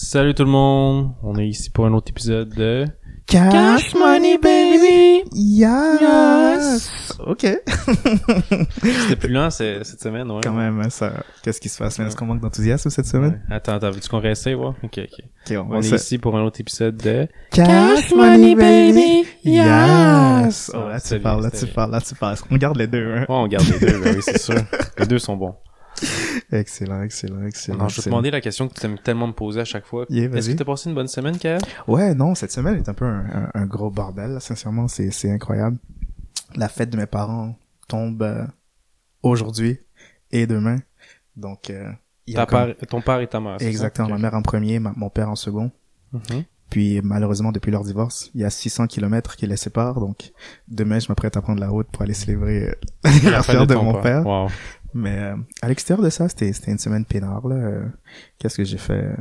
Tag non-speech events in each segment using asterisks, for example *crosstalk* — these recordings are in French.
Salut tout le monde, on est ici pour un autre épisode de Cash money baby. Yes. Yes. Ok. *laughs* C'était plus lent cette semaine, ouais. Quand même, hein, ça. Qu'est-ce qui se passe? là? Est-ce qu'on manque d'enthousiasme cette semaine? Ouais. Attends, attends, veux-tu qu'on réessaye, voir? Ok, ok. Ok, on, est ici pour un autre épisode de Cash money baby. Yes. Oh, là tu parles, là tu parles, là tu parles. On garde les deux, hein? Ouais, on garde les deux, ben oui, c'est sûr. Les deux sont bons. *laughs* Excellent, excellent, excellent. Non, je vais te demander la question que tu aimes tellement me poser à chaque fois. Yeah, Est-ce que t'as passé une bonne semaine, Kael? Ouais, non, cette semaine est un peu un, un- un gros bordel, là, sincèrement, c'est, c'est incroyable. La fête de mes parents tombe euh, aujourd'hui et demain. Donc, euh, il y a Ta comme- père- ton père et ta mère, ça? Exactement, Ok. ma mère en premier, ma- mon père en second. Mhm. Puis malheureusement, depuis leur divorce, il y a 600 kilomètres qui les séparent. Donc demain, je m'apprête à prendre la route pour aller célébrer euh, *laughs* La fête l'anniversaire de, ton mon père. Wow. Mais euh, à l'extérieur de ça, c'était c'était une semaine peinard. là. Euh, Qu'est-ce que j'ai fait?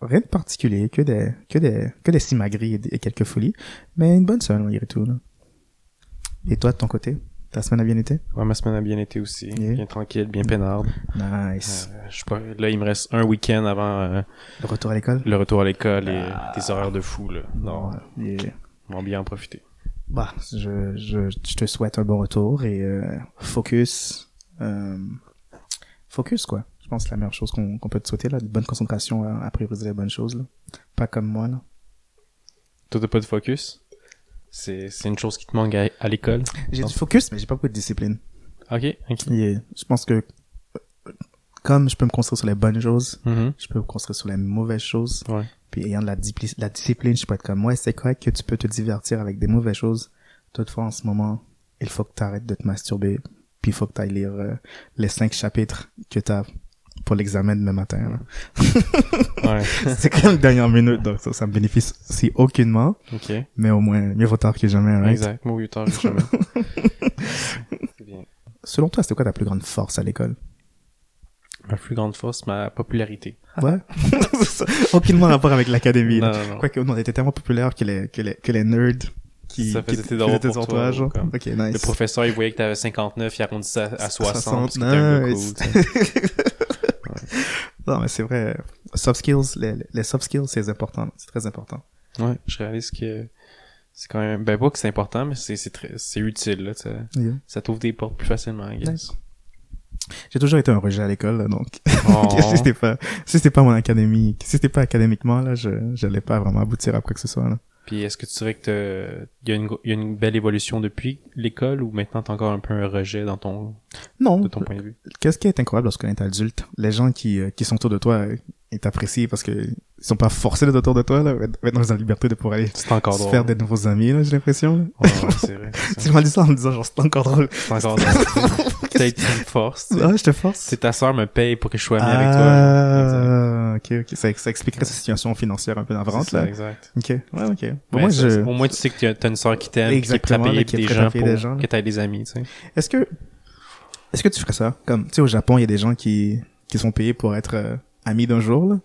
Rien de particulier, que des que des que des simagrées et, des- et quelques folies. Mais une bonne semaine malgré tout. Là. Et toi de ton côté, ta semaine a bien été? Ouais, ma semaine a bien été aussi. Yeah. Bien tranquille, bien peinarde. Nice. Euh, je sais pas, là, il me reste un week-end avant euh, Le retour à l'école? le retour à l'école et Ah. des horaires de fou, là. Non, yeah. on va bien en profiter. Bah, je, je, je te souhaite un bon retour et euh, focus. Euh, focus, quoi. Je pense que c'est la meilleure chose qu'on peut te souhaiter, là. Une bonne concentration à, à prioriser les bonnes choses, là. Pas comme moi, là. Toi, t'as pas de focus? C'est, une chose qui te manque à, à l'école? J'ai du focus, mais j'ai pas beaucoup de discipline. Ok, ok. Je pense que comme je peux me construire sur les bonnes choses, Mhm. je peux me construire sur les mauvaises choses. Ouais. Puis ayant de la discipline, je peux être comme, ouais, c'est correct que tu peux te divertir avec des mauvaises choses. Toutefois, en ce moment, il faut que tu arrêtes de te masturber. Puis il faut que tu ailles lire euh, les cinq chapitres que tu as pour l'examen demain matin. *laughs* Ouais. *laughs* c'est quand même dernière minute, donc ça, ça me bénéficie aucunement. ok. Mais au moins, mieux vaut tard que jamais. right? Exact. Moi, 8 heures, jamais. *laughs* Bien. Selon toi, c'était quoi ta plus grande force à l'école? Ma plus grande force, ma popularité. Ouais. aucunement rapport avec l'académie. Non, non, non. Quoique, nous, on était tellement populaires que les, que les, que les nerds qui, Ça qui, faisait qui pour entourages, toi, genre. comme- Ok, nice. Le professeur, il voyait que t'avais 59, il arrondissait à, à 60, parce que t'es 60, un gars cool, nice. tu sais. *laughs* Non, mais c'est vrai. Soft skills, les, les soft skills, c'est important. C'est très important. Ouais, je réalise que c'est quand même, ben pas que c'est important, mais c'est, c'est très, c'est utile, là, ça, Yeah. ça t'ouvre des portes plus facilement, I guess. Nice. J'ai toujours été un rejet à l'école, là, donc. *laughs* Oh. *laughs* si c'était pas, si c'était pas mon académie, si c'était pas académiquement, là, je, j'allais pas vraiment aboutir à quoi que ce soit, là. Puis est-ce que tu dirais que t'as- il y a une, gro- il y a une belle évolution depuis l'école ou maintenant t'as encore un peu un rejet dans ton, Non. de ton point de vue? Qu'est-ce qui est incroyable lorsqu'on est adulte? Les gens qui, euh, qui sont autour de toi, ils t'apprécient parce que ils sont pas forcés d'être autour de toi, là. Ils ont la liberté de pouvoir aller se drôle. faire des nouveaux amis, là, j'ai l'impression. Ouais, ouais, c'est vrai. *laughs* Tu m'as dit ça en me disant, genre, c'est encore drôle. C'est encore drôle. *laughs* Peut-être une force. tu sais. Ah, je te force. C'est ta sœur me paye pour que je sois ami avec toi. là. Ah, ok, ok. Ça, ça expliquerait sa situation financière un peu navrante, là. exact. Ok, ouais, ok. Bon, moi, je... Au moins, tu sais que t'as- une sœur qui t'aime, qui est prête à payer est des gens pour des gens, que t'aies des amis, tu sais. Est-ce que, est-ce que tu ferais ça? Comme, tu sais, au Japon, il y a des gens qui, qui sont payés pour être euh, amis d'un jour, là.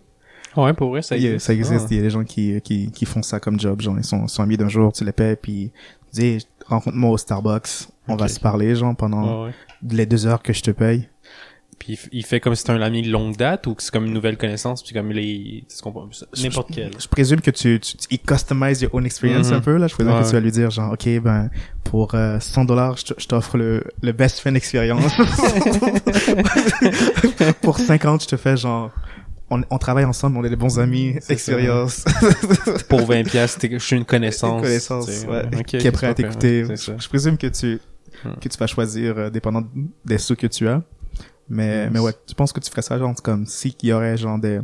Ouais, pour vrai, ça existe. ça existe. Ah. Il y a des gens qui, qui, qui font ça comme job, genre, ils sont, sont amis d'un jour, tu les payes, puis tu dis, rencontre-moi au Starbucks, on va se parler, genre, pendant Ouais, ouais. les deux heures que je te paye. Puis il fait comme si c'était un ami de longue date ou que c'est comme une nouvelle connaissance puis comme les n'importe quel. Je présume que tu, tu, tu- il customise your own experience Mhm. un peu, là. Je présume Ouais. que tu vas lui dire, genre, OK, ben, pour euh, 100 dollars, je je t'offre le, le best friend experience. *laughs* pour 50, je te fais, genre, on, on travaille ensemble, on est des bons amis, expérience. Pour 20 pièces, je suis une connaissance. connaissance, tu sais, ouais, qui est prêt à t'écouter. ça. Je présume que tu, que tu vas choisir, euh, dépendant des sous que tu as. Mais, mais ouais, tu penses que tu ferais ça, genre, comme, si qu'il y aurait, genre, des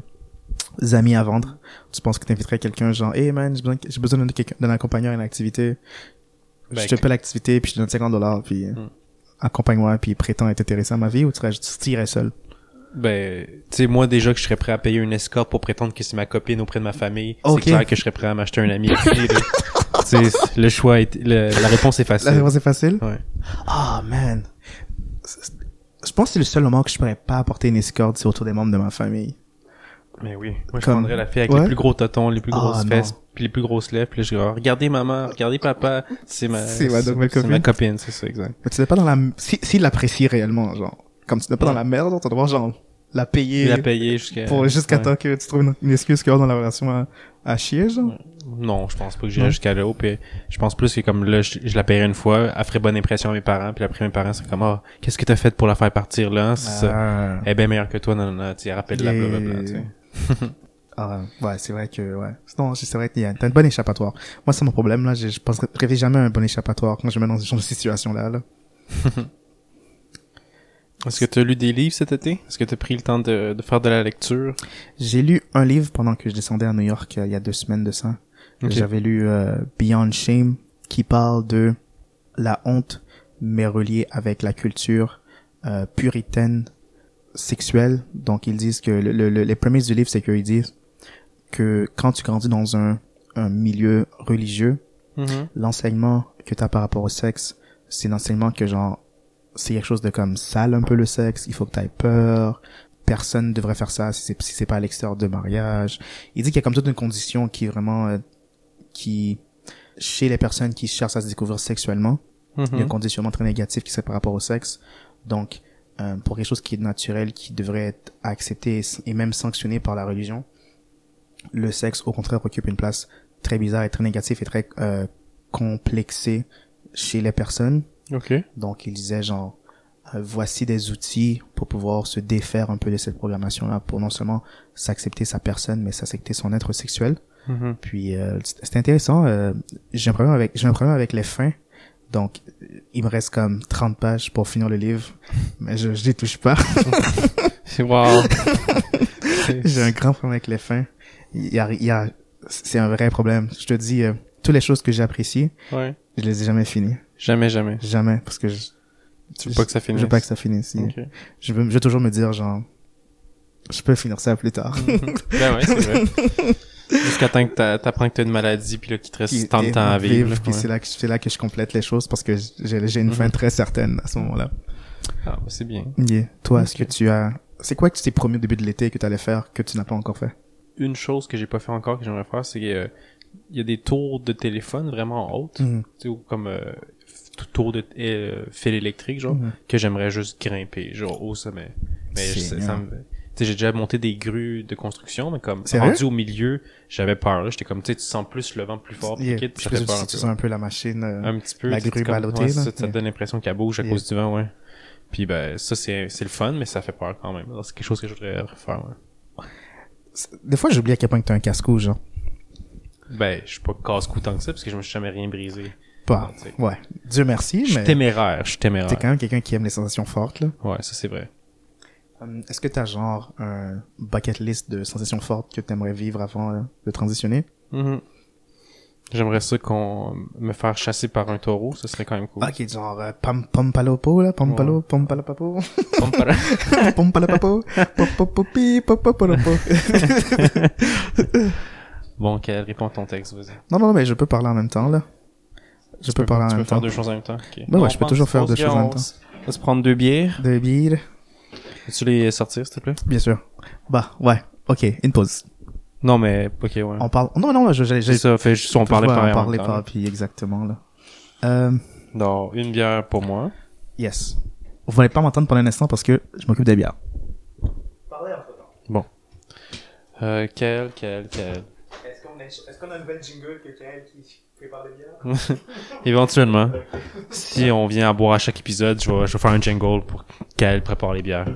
amis à vendre, tu penses que t'inviterais quelqu'un, genre, hey man, j'ai besoin, j'ai besoin de quelqu'un, d'un accompagnant à une activité. Ben, je te paie l'activité, puis je te donne 50 dollars, puis Hmm. accompagne-moi, puis prétends être intéressé à ma vie, ou tu serais, tu irais seul? Ben, tu sais, moi déjà que je serais prêt à payer une escorte pour prétendre que c'est ma copine auprès de ma famille, Ok. c'est clair que je serais prêt à m'acheter un ami. Puis, *laughs* là, tu sais, le choix est, le- la réponse est La facile. réponse est facile? Ouais. Ah, man. C'est- Je pense que c'est le seul moment que je pourrais pas apporter une escorte, c'est autour des membres de ma famille. Mais oui. Moi, je Comme- prendrais la fille avec Ouais. les plus gros totons, les plus Ah, grosses non. fesses, puis les plus grosses lèvres, puis je dirais, Ah, regardez maman, regardez papa, c'est ma, C'est ma nouvelle c'est ma copine. c'est ça, exact. Mais tu n'es pas dans la, si, s'il l'apprécie réellement, genre, comme tu n'es pas Ouais. dans la merde, tu dois genre, la payer Il a payé jusqu'à... pour jusqu'à Ouais. temps que tu trouves une, une excuse qu'il y a dans la relation à, à chier, genre? Non, je pense pas que j'irais Non. jusqu'à là. Puis je pense plus que comme là, je, je la paierais une fois, elle ferait bonne impression à mes parents, puis après mes parents seraient comme, ah, qu'est-ce que t'as fait pour la faire partir là? C'est ça. Ah. Elle est bien meilleure que toi, non, non, non, tu sais, rappelle-la, Yeah. blablabla, tu sais. *laughs* Ah, ouais, c'est vrai que, ouais. Non, c'est vrai a, t'as un bon échappatoire. Moi, c'est mon problème, là. Je, je pense, rêvais jamais à un bon échappatoire quand je me mets dans ce genre de situation-là, là. *laughs* Est-ce que t'as lu des livres cet été? Est-ce que t'as pris le temps de, de faire de la lecture? J'ai lu un livre pendant que je descendais à New York euh, il y a deux semaines de ça. J'avais lu euh, Beyond Shame qui parle de la honte mais reliée avec la culture euh, puritaine sexuelle. Donc ils disent que le, le- le- les prémices du livre c'est qu'ils disent que quand tu grandis dans un, un milieu religieux, Mhm. l'enseignement que tu as par rapport au sexe, c'est l'enseignement que genre c'est quelque chose de comme sale un peu le sexe, il faut que tu aies peur, personne ne devrait faire ça si c'est si pas à l'extérieur de mariage. Il dit qu'il y a comme toute une condition qui est vraiment euh, qui chez les personnes qui cherchent à se découvrir sexuellement, il y a un Mhm. conditionnement très négatif qui serait par rapport au sexe. Donc euh, pour quelque chose qui est naturel, qui devrait être accepté et même sanctionné par la religion, le sexe au contraire occupe une place très bizarre et très négative et très euh, complexée chez les personnes. Ok. Donc il disait genre euh, voici des outils pour pouvoir se défaire un peu de cette programmation là pour non seulement s'accepter sa personne mais s'accepter son être sexuel. Mhm. Puis euh, c'est intéressant euh, j'ai un problème avec j'ai un problème avec les fins. Donc euh, il me reste comme 30 pages pour finir le livre *laughs* mais je je les touche pas. *laughs* Wow. *laughs* J'ai un grand problème avec les fins. Il y a, il y a, c'est un vrai problème. Je te dis, euh, toutes les choses que j'apprécie, ouais. Je les ai jamais finies. Jamais, jamais. Jamais, parce que je, Tu veux pas que ça je finisse? veux pas que ça finisse. Ok. Je veux, je veux toujours me dire, genre, je peux finir ça plus tard. *laughs* ben ouais, c'est vrai. Jusqu'à temps que t'a- t'apprends que t'as une maladie, puis là, qu'il te reste tant de temps à vivre. là, puis ouais. c'est là que, c'est là que je complète les choses parce que j'ai, j'ai une Mhm. fin très certaine à ce moment-là. Ah, bah, c'est bien. Yeah. Toi, est-ce que tu as, c'est quoi que tu t'es promis au début de l'été que tu allais faire que tu n'as pas encore fait? Une chose que j'ai pas fait encore, que j'aimerais faire, c'est que, euh, il y a des tours de téléphone vraiment hautes, tu sais, ou comme, euh, f- tours de euh, fil électrique, genre, Mhm. que j'aimerais juste grimper, genre, au sommet. Mais ça, me... Tu sais, j'ai déjà monté des grues de construction, mais comme, C'est rendu au milieu, j'avais peur. J'étais comme, tu sens plus le vent plus fort, Yeah. quitte, puis peur si un tu sens un peu la machine. euh, un petit peu la grue c'est comme- ballottée, ouais, là. ça, ça te donne l'impression qu'elle bouge à Yeah. cause du vent ouais puis ben ça c'est c'est le fun mais ça fait peur quand même c'est quelque chose que je voudrais faire ouais. Des fois, j'oublie à quel point que t'as un casse-cou, genre. Ben je suis pas casse-cou tant que ça parce que je me suis jamais rien brisé Pas. tu sais. Ouais. Dieu merci, je suis mais téméraire je suis t'es téméraire quand même quelqu'un qui aime les sensations fortes, là. ouais ça c'est vrai Hum, Est-ce que t'as genre un bucket list de sensations fortes que t'aimerais vivre avant de transitionner? Mhm. j'aimerais ça qu'on me faire chasser par un taureau ça serait quand même cool Ok, genre euh, pam pam palopo, là, pam palo, pam palapapo, Pom, para- pam palapapo, *laughs* pop pop pop pi, pop pop palapo. *laughs* bon quel réponds à ton texte vas-y Non, non, mais je peux parler en même temps, là. Je tu peux peux, parler en tu même peux faire temps. deux choses en même temps ok. Ben ouais, On je peux toujours faire on deux se- choses en même on temps. on va se prendre deux bières De bière, peux-tu les sortir s'il te plaît? Bien sûr. Bah, ouais. Ok, une pause. non mais ok ouais On parle. Non, non, je, j'ai, c'est ça fait juste on parlait pas même temps, pas, puis exactement là. Euh, Donc, une bière pour moi. yes. Vous n'allez pas m'entendre pendant un instant parce que je m'occupe des bières. Bon. Euh, quel, quel, quel. Est-ce qu'on a, est-ce qu'on a une nouvelle jingle que Kael qui prépare des bières? *laughs* Éventuellement. Si on vient à boire à chaque épisode, je vais, faire un jingle pour qu'elle prépare les bières.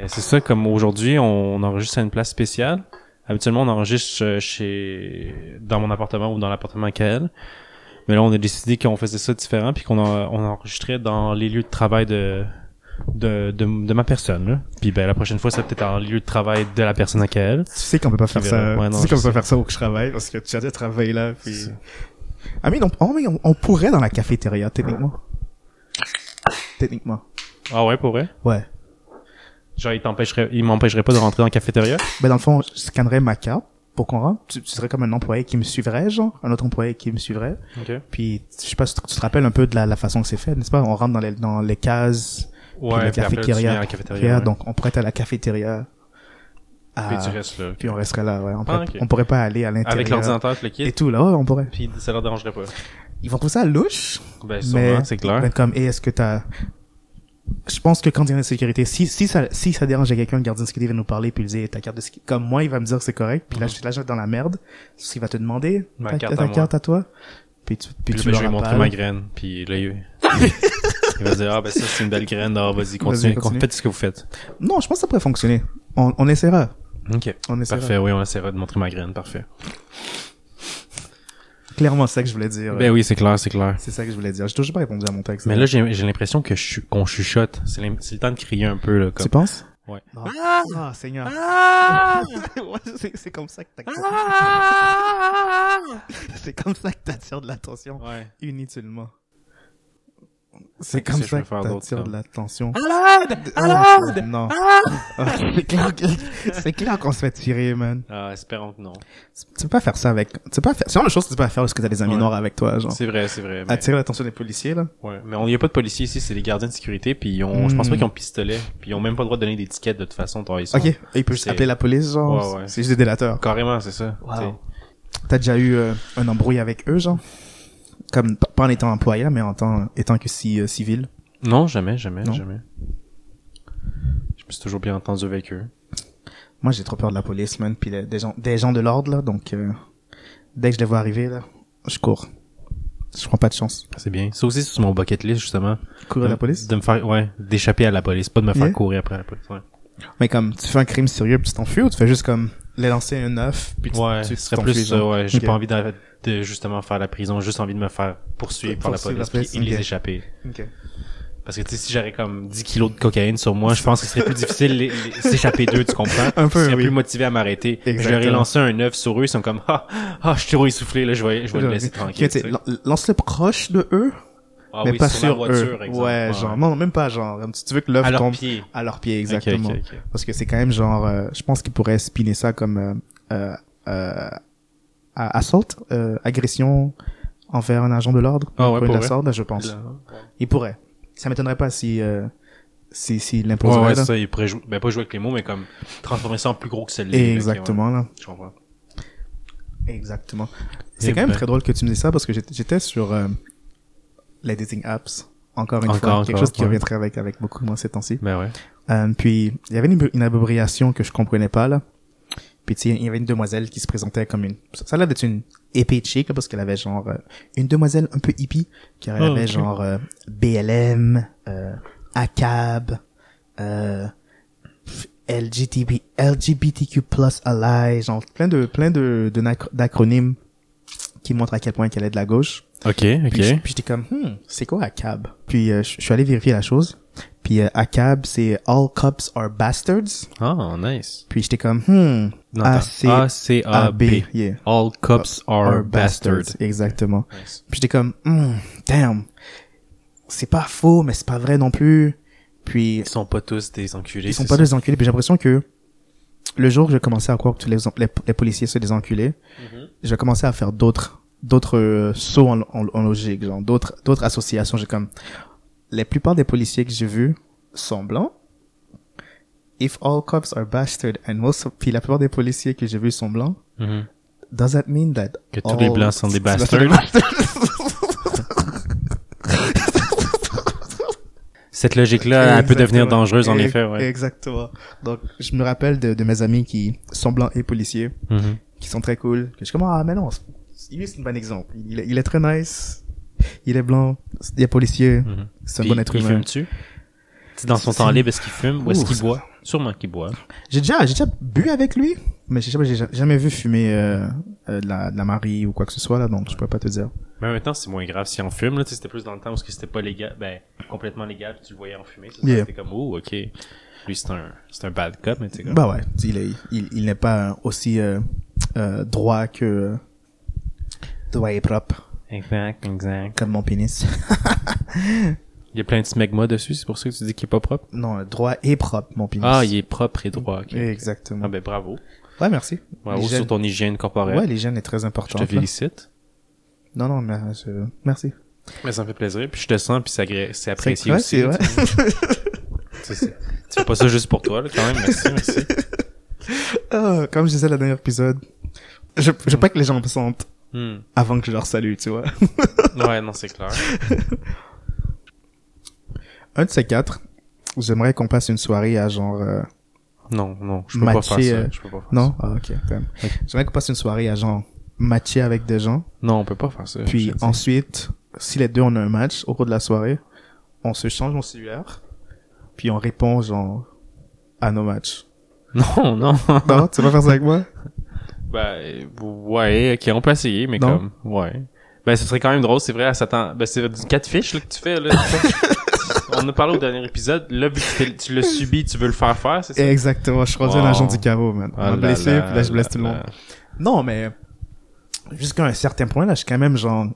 Mais C'est ça, comme aujourd'hui, on enregistre à une place spéciale. Habituellement, on enregistre euh, chez, dans mon appartement ou dans l'appartement à Kael. Mais là, on a décidé qu'on faisait ça différent puis qu'on on enregistrait dans les lieux de travail de, de, de, de ma personne, là. Puis ben, la prochaine fois, ça peut-être en lieu de travail de la personne à Kael. Tu sais qu'on peut pas faire ça. Ouais, non, tu sais qu'on peut pas faire ça où je travaille parce que tu as déjà travaillé là. Puis... C'est- Ah mais on, oh, mais on, on pourrait dans la cafétéria techniquement. Techniquement. Ah ouais, pour vrai? Ouais. Genre, il t'empêcherait, il m'empêcherait pas de rentrer dans la cafétéria? Ben dans le fond, je scannerais ma carte pour qu'on rentre. Tu, tu serais comme un employé qui me suivrait, genre, un autre employé qui me suivrait. Ok. Puis je sais pas si tu tu te rappelles un peu de la, la façon que c'est fait, n'est-ce pas? On rentre dans les dans les cases, Ouais, la puis cafétéria, à la cafétéria. ouais. donc on pourrait être à la cafétéria. Ah, Puis tu restes là. puis on resterait là, ouais. On, Ah, pourrait, on pourrait pas aller à l'intérieur. Avec l'ordinateur, le Et quittes, tout là, ouais, on pourrait. puis ça leur dérangerait pas. ils vont trouver ça louche. Ben, mais c'est clair. ben, comme, et est-ce que t'as, je pense que quand il y a une sécurité, si, si ça, si ça dérange à quelqu'un, le gardien de sécurité va nous parler puis il dit, ta carte de sécurité, comme moi, il va me dire que c'est correct, puis là, je suis là, je suis dans la merde. Il va te demander, Ma ta, carte ta à moi. carte à toi. Puis tu, puis Puis tu là, ben, je vais leur lui montrer appelles. ma graine. Puis là, il, il *laughs* va dire, ah, ben ça, c'est une belle graine. Ah, vas-y, continue. continue. Faites ce que vous faites. Non, je pense que ça pourrait fonctionner. On, on essaiera. OK. On essaiera. Parfait, oui, on essaiera de montrer ma graine. Parfait. Clairement, c'est ça que je voulais dire. Ben oui, c'est clair, c'est clair. C'est ça que je voulais dire. J'ai toujours pas répondu à mon texte. Mais là, j'ai l'impression que je suis- qu'on chuchote. C'est le temps de crier un peu, là. tu Comme... penses? Ouais. Non. Ah, Seigneur. *laughs* Ouais, c'est, comme ça que t'attires. *laughs* c'est comme ça que t'attires de l'attention. Ouais. Inutilement. C'est comme que ça que t'attires de l'attention. Alade! Oh, Alade! non. Ah, c'est clair, que- c'est clair qu'on se fait tirer, man. Ah, espérons que non. Tu peux pas faire ça avec, tu peux pas faire, c'est vraiment la chose que tu peux pas faire lorsque t'as des amis Ouais. noirs avec toi, genre. C'est vrai, c'est vrai. Mais, Attirer l'attention des policiers, là. ouais. mais on y a pas de policiers ici, c'est les gardiens de sécurité. Puis ils ont, je pense Hmm. pas qu'ils ont pistolet. Puis ils ont même pas le droit de donner des tickets de toute façon. toi, Ils sont... Ok. Il peut juste appeler la police, genre. Ouais, ouais. C'est juste des délateurs. Carrément, c'est ça. Wow. T'as déjà eu euh, un embrouille avec eux, genre? Comme, pas en étant employé, mais en tant, étant que si, euh, civil. Non, jamais, jamais, Non? jamais. Je me suis toujours bien entendu avec eux. Moi, j'ai trop peur de la police, man, puis des gens, des gens de l'ordre, là, donc, euh, dès que je les vois arriver, là, je cours. Je prends pas de chance. C'est bien. Ça aussi, c'est sur mon bucket list, justement. Courir à la police? De me faire, ouais, d'échapper à la police, pas de me faire Yeah. courir après la police. Ouais, Mais comme, tu fais un crime sérieux puis tu t'enfuis ou tu fais juste comme, les lancer un œuf puis tu, ouais tu, serait plus ça, genre. ouais. J'ai pas envie de, de justement faire la prison, j'ai juste envie de me faire poursuivre par la Poursuivre police, la police, puis et les échapper. Ok. Parce que, tu sais, si j'aurais comme 10 kilos de cocaïne sur moi, je pense que ce serait plus difficile *laughs* s'échapper d'eux, tu comprends? Un peu, Je serais oui. plus motivé à m'arrêter. J'aurais lancé un œuf sur eux, ils sont comme, ah, ah, je suis trop essoufflé, là, je vais, je vais le laisser tranquille. Lance-le proche de eux, Ah mais oui, pas sur, voiture, eux. exemple. Ouais, genre, non, même pas genre, tu tu veux que l'œuf tombe à leurs pieds, exactement. ok, ok. Parce que c'est quand même genre, euh, je pense qu'ils pourraient spinner ça comme euh, euh, euh, assault, euh, agression envers un agent de l'ordre. Ah ouais, Pour assault, je pense. Là. Ils pourraient. Ça m'étonnerait pas si euh, si si Ouais, l'imposerait. ouais, là. c'est ça, il pourrait jouer, ben pas jouer avec les mots, mais comme transformer ça en plus gros que celle-là. Exactement là. Je comprends. Exactement. C'est Eh quand même ben. très drôle que tu me dises ça parce que j'étais j'étais sur euh, les dating apps. Encore une Encore, fois, quelque chose qui revient très avec avec beaucoup moi ces temps-ci. Ben ouais. Euh, puis il y avait une, une abréviation que je comprenais pas là. Puis tu sais, il y avait une demoiselle qui se présentait comme une ça l'air d'être une épée chic là, parce qu'elle avait genre euh, une demoiselle un peu hippie qui elle avait ok. genre euh, BLM, euh, ACAB, euh, LGTB, LGBTQ+ ally, genre plein de plein de d'acronymes qui montrent à quel point qu'elle est de la gauche. Ok, Puis, ok. je- puis j'étais comme, hmm, c'est quoi ACAB? Puis euh, je suis allé vérifier la chose. Puis euh, ACAB, c'est All Cops Are Bastards. Ah, nice. Puis j'étais comme, hmm, A-C-A-B. A-B, yeah. All cops are, Are bastards. Exactement. Nice. Puis j'étais comme, hmm, damn. C'est pas faux, mais c'est pas vrai non plus. Puis Ils sont pas tous des enculés. ils sont pas ça? des enculés. Puis j'ai l'impression que le jour où j'ai commencé à croire que tous les, les, les policiers sont des enculés, Mhm. j'ai commencé à faire d'autres d'autres euh, sauts en, en, en logique, genre d'autres d'autres associations. J'ai comme les plupart des policiers que j'ai vus sont blancs. If all cops are bastard and most of- puis la plupart des policiers que j'ai vus sont blancs, Mhm. does that mean that Que tous les blancs sont des *laughs* bastards. Cette logique-là, elle peut devenir dangereuse, en effet, ouais. Exactement. Donc, je me rappelle de, de mes amis qui sont blancs et policiers, Mhm. qui sont très cool. Que je suis comme, ah, mais non, lui, c'est un bon exemple. Il, est- il est très nice. Il est blanc. Il est policier. Mhm. C'est un Puis, bon être il humain. fume-tu? C'est dans son temps libre, est-ce qu'il fume ou est-ce qu'il boit? Sûrement qu'il boit. J'ai déjà, j'ai déjà bu avec lui, mais j'ai jamais, j'ai jamais vu fumer euh, euh, de, la, de la Marie ou quoi que ce soit là, donc je peux pas te dire. Mais maintenant, c'est moins grave si on fume, là. Sais, c'était plus dans le temps où c'était pas légal, ben, complètement légal, puis tu le voyais en fumer. Yeah. C'était comme, oh, ok. Lui, c'est un, c'est un bad cop, mais tu sais, comme. Bah ouais, il est, il, il n'est pas aussi euh, euh, droit que droit et propre Exact, exact. comme mon pénis. *laughs* Il y a plein de smegma dessus, c'est pour ça que tu dis qu'il est pas propre? non, droit et propre mon pénis. Ah, il est propre et droit, ok. Exactement. Ah, ben, bravo. Ouais, merci. Bravo sur ton hygiène corporelle. Ouais, l'hygiène est très je importante. te là. félicite. Non, non, mais je- merci. Mais ça me fait plaisir. Puis je te sens, puis c'est apprécié ouais, aussi. vrai. *laughs* tu. Tu fais pas ça juste pour toi, là, quand même. Merci, merci. Ah, comme je disais le dernier épisode, je, je veux pas que les gens me sentent Hmm. avant que je leur salue, tu vois. *laughs* Ouais, non, c'est clair. Un de ces quatre, j'aimerais qu'on passe une soirée à genre... euh, Non, non, je peux pas faire euh, ça. Je peux pas faire Non? ça. Ah, ok. quand même. J'aimerais qu'on passe une soirée à genre matcher avec des gens. Non, on peut pas faire ça. Puis ensuite, si les deux on a un match au cours de la soirée, on se change nos cellulaires. Puis on répond genre à nos matchs. *laughs* Non, non. Non, tu vas faire ça avec moi? *laughs* Ben, ouais, ok, on peut essayer, mais Non? comme, ouais. Ben, ce serait quand même drôle, c'est vrai, à s'attend. Ben, c'est du catfish, là, que tu fais, là. *laughs* on en a parlé au dernier épisode. Là, vu que tu l'as subi, tu veux le faire faire, c'est ça? Exactement, je suis rendu un agent du carreau, man. On Ah m'a blessé, là puis là je blesse tout le monde. Non, mais jusqu'à un certain point, là, je suis quand même genre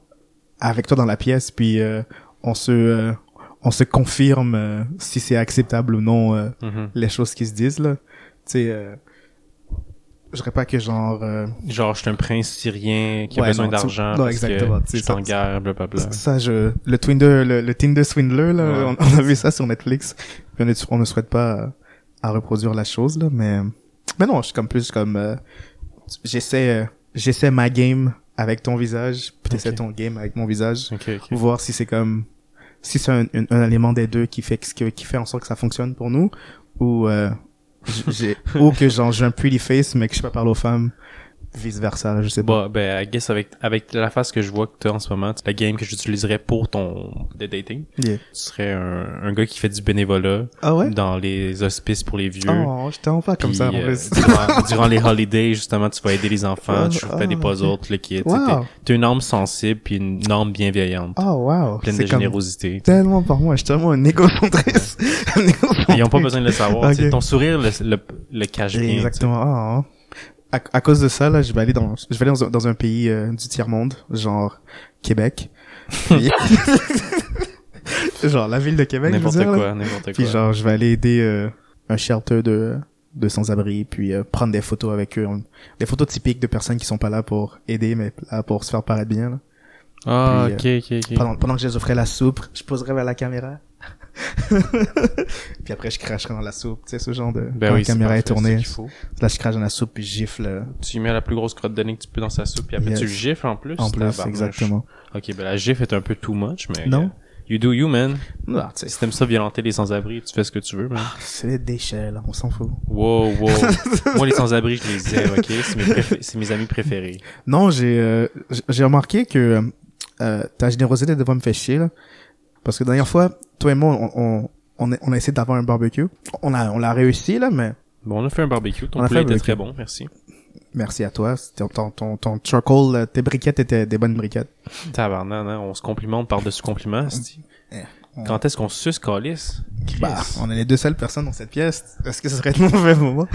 avec toi dans la pièce, puis euh, on se euh, on se confirme euh, si c'est acceptable ou non euh, Mhm. les choses qui se disent là. Tu sais, euh, je dirais pas que genre euh, Genre, je suis un prince syrien qui a Ouais, besoin non, tu- d'argent. non, parce exactement, Que je suis en ça- guerre, blablabla. ça, je le Tinder, le, le Tinder swindler là, Ouais. on, on a vu ça sur Netflix. Puis on, est- on ne souhaite pas euh, à reproduire la chose là, mais mais non, je suis comme plus comme euh, j'essaie euh, j'essaie ma game avec ton visage, puis t'essaies Ok. ton game avec mon visage, Ok, ok. voir si c'est comme si c'est un, un, un élément des deux qui fait qui fait en sorte que ça fonctionne pour nous ou euh, j'ai *laughs* ou que genre j'ai un pretty face mais que je sais pas parler aux femmes vice versa, je sais pas. Bah, ben, I guess avec, avec la face que je vois que t'as en ce moment, la game que j'utiliserais pour ton de dating, Yeah. tu serais un, un gars qui fait du bénévolat Ah ouais? dans les hospices pour les vieux. Oh, je t'en pas comme ça en euh, durant, *laughs* durant les holidays, justement, tu vas aider les enfants, tu Ah, fais des ah, puzzles, ok. tout le kit. Wow. T'es- une âme sensible puis une âme bienveillante, Oh wow. pleine de générosité. tellement par moi, je suis tellement un égocentriste. Un *laughs* égocentrique. Ils ont pas besoin de le savoir. tu sais, Ok. Ton sourire le, le, le cache bien. tu sais. Exactement. À, à cause de ça, là, je vais aller dans, je vais aller dans, un- dans un pays euh, du tiers monde, genre Québec. Puis- *laughs* genre la ville de Québec, N'importe quoi, n'importe Puis quoi. genre, je vais aller aider euh, un shelter de de sans-abri, puis euh, prendre des photos avec eux, des photos typiques de personnes qui sont pas là pour aider, mais là pour se faire paraître bien. Là. Ah, puis, ok, ok, ok. Pendant, pendant que je les offrais la soupe, je poserais vers la caméra. *laughs* puis après, je cracherais dans la soupe, tu sais, ce genre de... Ben quand oui, la c'est caméra est tournée, faut. là, je crache dans la soupe, puis je gifle euh, Tu y mets la plus grosse crotte de nez que tu peux dans sa soupe, puis après Yes. tu le gifles en plus. en plus, exactement. Ok, ben la gifle est un peu too much, mais... Non. euh, You do you, man. Ah, tu sais, Si t'aimes ça violenter les sans-abri, tu fais ce que tu veux, man. c'est des déchets, là, on s'en fout. Wow, wow. *laughs* Moi, les sans-abri, je les aime, ok? C'est mes, préfé- c'est mes amis préférés. Non, j'ai euh, j'ai remarqué que euh, ta générosité devrait me faire chier, là. Parce que la dernière fois, toi et moi, on, on, on, a, on a essayé d'avoir un barbecue. On a, on l'a réussi, là, mais Bon, on a fait un barbecue. Ton On a poulet était très bon, merci. merci à toi. Ton, ton, ton, ton charcoal, euh, tes briquettes étaient des bonnes briquettes. Tabarnak, hein, on se complimente par-dessus compliment, asti. Eh, Quand est-ce qu'on suce, calice? Bah, on est les deux seules personnes dans cette pièce. Est-ce que ce serait le mauvais moment?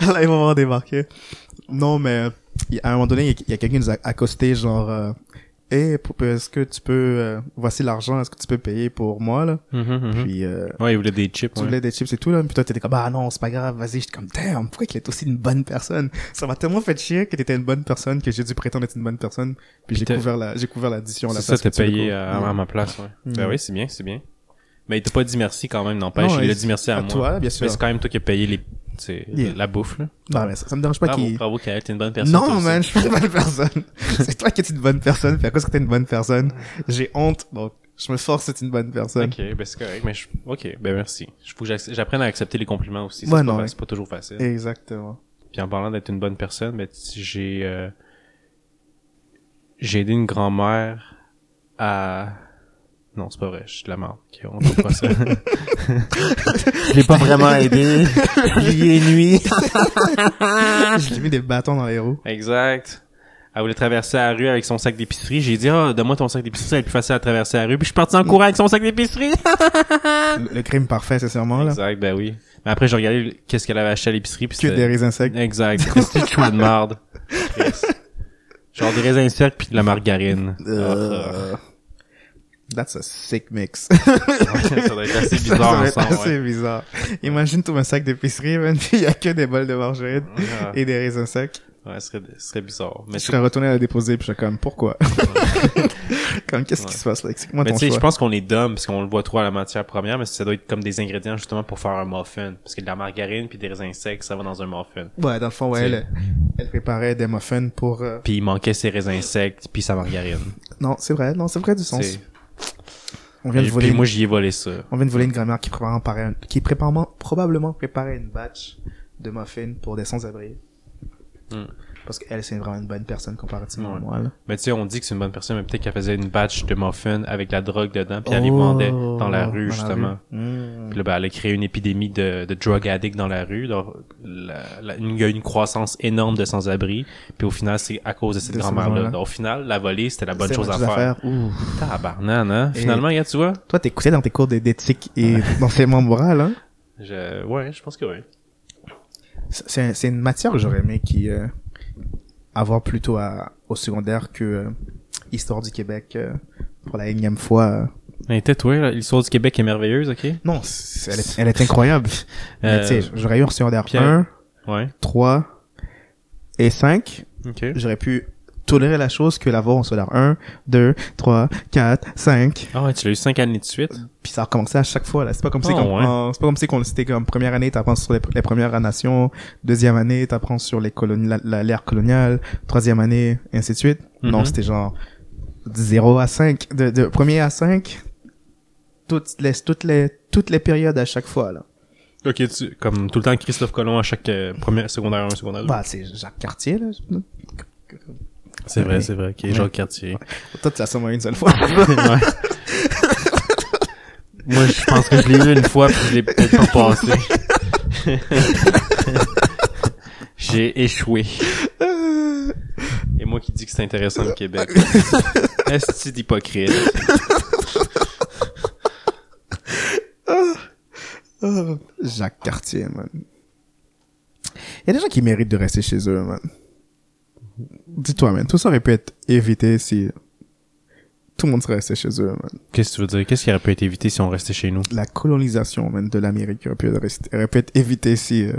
Là, ils vont débarquer. Non, mais à un moment donné, il y a- quelqu'un qui nous a accosté, genre, euh, hey, est-ce que tu peux, euh, voici l'argent, est-ce que tu peux payer pour moi, là? Mhm, mhm. Puis, euh, Ouais, il voulait des chips, tu ouais. voulais des chips et tout, là. Puis toi, t'étais comme, bah non, c'est pas grave, vas-y. J'étais comme, damn, pourquoi qu'il est aussi une bonne personne? Ça m'a tellement fait chier que t'étais une bonne personne que j'ai dû prétendre être une bonne personne. Puis j'ai couvert la, j'ai couvert l'addition à la C'est ça, place t'as payé qu'on- à, à ma place, ouais. Mm. Ben oui, c'est bien, c'est bien. Mais il t'a pas dit merci quand même, n'empêche. Il a dit merci à, à moi. toi, bien sûr. Mais c'est quand même toi qui as payé les, Yeah. la bouffe, là. Non, mais ça, ça me dérange pas Bravo, qu'il... bravo, Kael, t'es une bonne personne. Non, man, je suis pas une bonne personne. *laughs* c'est toi qui es une bonne personne, puis à cause que t'es une bonne personne, j'ai honte, donc je me force d'être une bonne personne. Ok, ben c'est correct, mais je... ok, ben merci. Je faut que j'apprenne à accepter les compliments aussi. Ouais, c'est, pas, ouais. c'est pas toujours facile. Exactement. Puis en parlant d'être une bonne personne, ben j'ai euh, j'ai aidé une grand-mère à non, c'est pas vrai, je suis de la merde. Ok, on compte pas ça. *laughs* je l'ai pas vraiment aidé. J'y ai nuit. *laughs* je lui ai mis des bâtons dans les roues. Exact. Elle voulait traverser la rue avec son sac d'épicerie. J'ai dit, ah, donne-moi ton sac d'épicerie, ça va être plus facile à traverser la rue. Puis je suis parti en courant avec son sac d'épicerie. Le, le crime parfait, c'est sûrement, là. Exact, ben oui. Mais après, j'ai regardé qu'est-ce qu'elle avait acheté à l'épicerie. Puis Que des raisins secs. Exact. C'était de marde. *laughs* Genre des raisins secs puis de la margarine. Ah, Euh, That's a sick mix. *laughs* ça doit être assez bizarre ça doit être ensemble. assez ouais. bizarre. Imagine tout un sac d'épicerie, man, *laughs* puis il y a que des bols de margarine et des raisins secs. ouais, ce serait, ce serait bizarre. Mais je serais retourné à la déposer, puis je comme, pourquoi? *laughs* Comme, qu'est-ce qui se passe là? Explique-moi Mais ton tu sais, choix. je pense qu'on les donne parce qu'on le voit trop à la matière première, mais ça doit être comme des ingrédients justement pour faire un muffin. Parce que de la margarine puis des raisins secs, ça va dans un muffin. Ouais, dans le fond, ouais, elle préparait des muffins pour, euh, Puis il manquait ses raisins secs puis sa margarine. non, c'est vrai, non, c'est vrai du sens. On vient de voler, puis moi, j'y ai volé ça. on vient de voler une grand-mère qui préparait, un- qui préparait, probablement préparait une batch de muffins pour des sans-abri. Hmm. Parce qu'elle, c'est vraiment une bonne personne comparativement à moi, là. Mais tu sais, on dit que c'est une bonne personne, mais peut-être qu'elle faisait une batch de muffins avec la drogue dedans, puis elle les vendait dans la rue, Oh, dans la justement. rue. Hmm. Puis là, ben, elle a créé une épidémie de, de drug addict dans la rue. Donc, la- la- il y a eu une croissance énorme de sans-abri. Puis au final, c'est à cause de cette grand-mère-là. au final, la volée, c'était la bonne chose à faire. Ouh. Tabarnane, hein? Et- Finalement, regarde, tu vois? Toi, t'écoutais dans tes cours d'é- d'éthique et d'enseignement moral, hein? Je... Ouais, je pense que oui. C'est, c'est une matière que j'aurais aimé qui, euh, avoir plutôt à, au secondaire que, euh, Histoire du Québec, euh, pour la énième fois. euh. Mais tais-toi, là, l'histoire du Québec est merveilleuse, ok? Non, elle est, elle est incroyable. Euh, tu sais, j'aurais eu en secondaire Pierre. 1, Ouais, 3 et 5. ok. J'aurais pu tolérer la chose que l'avoir en secondaire 1, 2, 3, 4, 5. Ah ouais, tu l'as eu cinq années de suite? Puis ça a recommencé à chaque fois, là. C'est pas comme si qu'on, ouais. c'est pas comme si qu'on, c'était comme première année, t'apprends sur les, les premières nations, deuxième année, t'apprends sur les colonies, l'ère coloniale, troisième année, et ainsi de suite. Non, Mhm. c'était genre 0 à 5, de, de premier à 5, toutes les, toutes les, toutes les périodes à chaque fois, là. Ok, tu... comme tout le temps Christophe Colomb à chaque euh, première, secondaire 1, secondaire 2. Bah, c'est Jacques Cartier, là. C'est vrai, c'est vrai. Ok, Ouais. Jacques Cartier. Toi, tu l'as sûrement une seule fois. *laughs* Moi, je pense que je l'ai eu une fois, puis je l'ai peut-être pas passé. *laughs* J'ai échoué. Et moi qui dis que c'est intéressant le *laughs* Québec. Est-ce que d'hypocrite? Oh, Jacques Cartier, man. Il y a des gens qui méritent de rester chez eux, man. Dis-toi, man, tout ça aurait pu être évité si tout le monde serait resté chez eux, man. Qu'est-ce que tu veux dire? Qu'est-ce qui aurait pu être évité si on restait chez nous? La colonisation, man, de l'Amérique aurait pu, être rester- aurait pu être évitée si... Euh...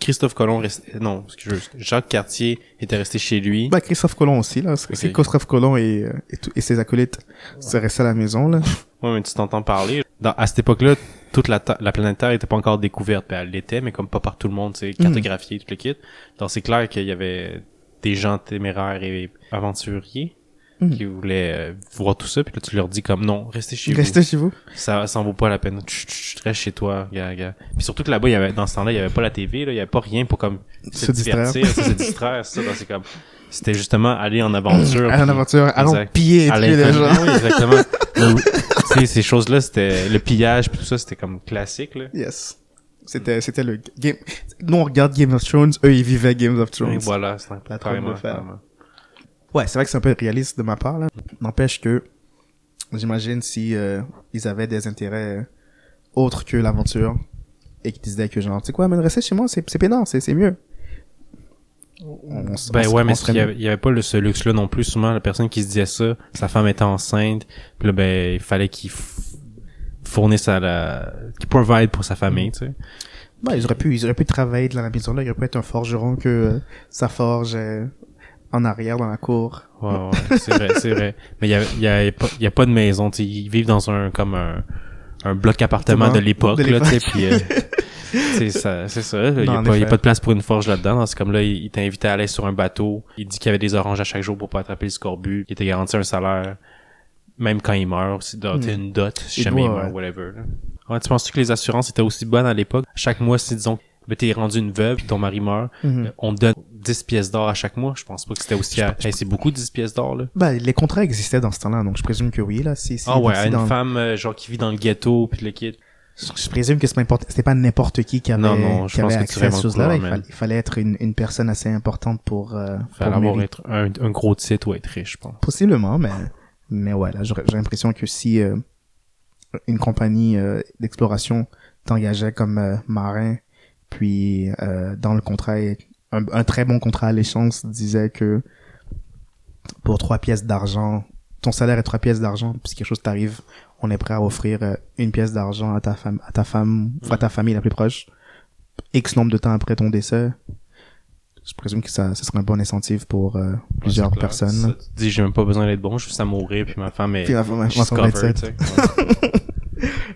Christophe Colomb restait... Non, excuse Jacques Cartier était resté chez lui. Bah, Christophe Colomb aussi, là. C'est Ok. Christophe Colomb et, euh, et, tout- et ses acolytes seraient restés à la maison, là. *laughs* Ouais, mais tu t'entends parler. Dans, à cette époque-là, toute la, la planète Terre était pas encore découverte. Ben, elle l'était, mais comme pas par tout le monde, c'est cartographié, tout le kit. Donc, c'est clair qu'il y avait des gens téméraires et aventuriers Mhm. qui voulaient euh, voir tout ça. Puis là, tu leur dis comme, non, restez chez Restez chez vous. vous. Ça, ça en vaut pas la peine. Chut, chut, reste chez toi, gars, gars. Puis surtout que là-bas, il y avait, dans ce temps-là, il y avait pas la TV, là. Il y avait pas rien pour comme se, divertir, se distraire, ça. C'est comme, c'était justement aller en aventure. À puis- l'aventure, allons Exact. piller à les gens. Oui, exactement. Tu sais, ces choses-là, c'était le pillage puis tout ça, c'était comme classique, là. Yes. C'était, c'était le game. Nous, on regarde Game of Thrones, eux, ils vivaient Game of Thrones. Et voilà, c'est un peu de carrément, fer. carrément. Ouais, c'est vrai que c'est un peu réaliste de ma part, là. N'empêche que, j'imagine si, euh, ils avaient des intérêts autres que l'aventure, et qu'ils disaient que genre, tu sais quoi, mais rester chez moi, c'est, c'est pénard, c'est, c'est mieux. On- on- Ben on- ouais, mais il y avait, il y avait pas le, ce luxe-là non plus. Souvent, la personne qui se disait ça, sa femme était enceinte, puis là, ben, il fallait qu'il f- fournisse à la... qu'il provide pour sa famille, tu sais. Ben, ils auraient pu, ils auraient pu travailler dans la maison là, il aurait pu être un forgeron que euh, sa forge euh, en arrière dans la cour. Ouais, ouais, c'est vrai, c'est vrai. Mais il y a, il y a pas, y a pas de maison, tu sais. Ils vivent dans un, comme un, un bloc appartement de l'époque, là, tu sais, puis euh, c'est ça, c'est ça. Il y Non, a en pas, il y a pas de place pour une forge là-dedans. Dans ce comme-là, il, il t'a invité à aller sur un bateau. Il dit qu'il y avait des oranges à chaque jour pour pas attraper le scorbut. Il était garanti un salaire, même quand il meurt. C'est Hmm. une dot, si Il jamais il meurt, whatever. là. Ouais, tu penses que les assurances étaient aussi bonnes à l'époque? Chaque mois, si disons, ben, t'es rendu une veuve, puis ton mari meurt, Mhm. euh, on te donne 10 pièces d'or à chaque mois. Je pense pas que c'était aussi... à... Hey, c'est beaucoup 10 pièces d'or, là. Ben, les contrats existaient dans ce temps-là, donc je présume que oui, là, si, si, Ah ouais, si une dans- femme euh, genre qui vit dans le ghetto puis le kid. Je présume que c'est pas n'importe- c'était pas n'importe qui qui avait, Non, non, je qui pense avait que accès à ces choses-là. là. Il, fallait, il fallait être une, une personne assez importante pour, euh, Fallait pour avoir être un, un gros titre ou être riche, je pense. Possiblement, mais, mais ouais, là, j'aurais- j'ai l'impression que si euh, une compagnie euh, d'exploration t'engageait comme euh, marin, puis euh, dans le contrat, un, un très bon contrat à l'échange disait que pour trois pièces d'argent, ton salaire est trois pièces d'argent, puis si quelque chose t'arrive, on est prêt à offrir une pièce d'argent à ta femme, à ta femme, à ta famille la plus proche, X nombre de temps après ton décès. Je présume que ça, ça serait un bon incentive pour euh, plusieurs Ouais, personnes. Ça, tu dis, j'ai même pas besoin d'être bon, je suis juste à mourir, puis ma femme est, Puis la femme. *laughs*